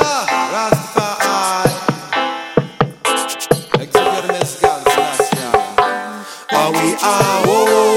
Rastafari. Execute Are we are?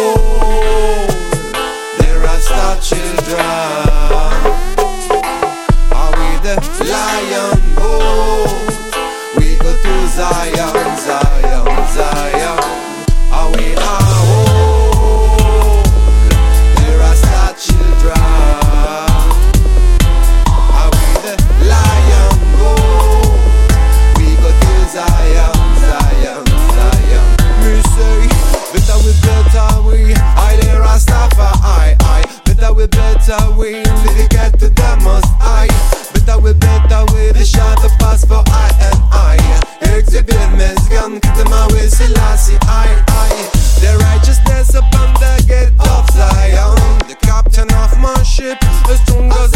Skorpionki, ty mały Selassie I, I The righteousness upon the gate of Zion. The captain of my ship, the strongest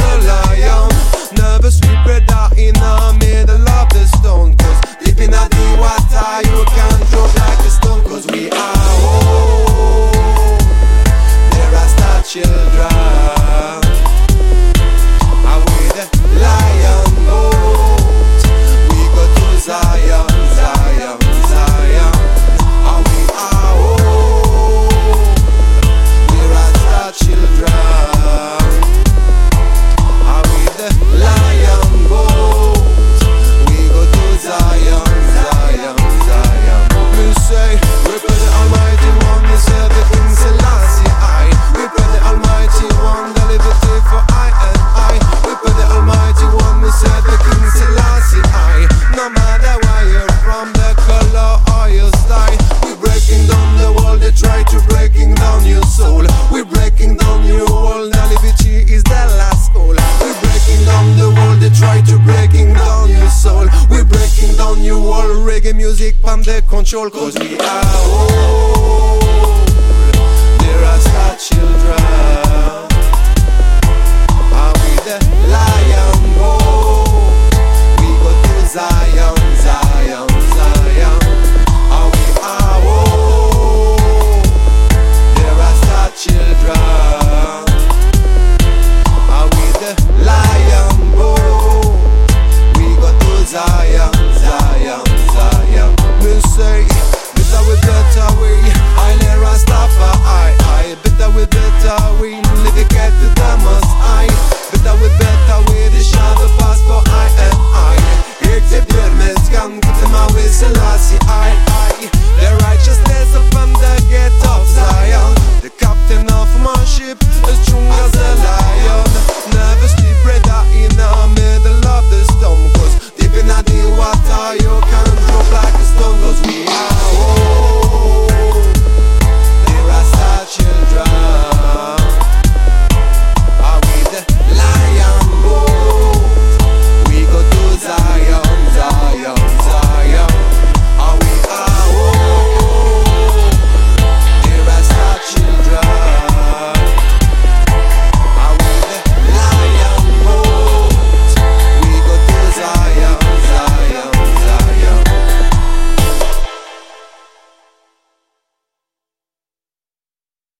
music, from the control, cause we are. Oh.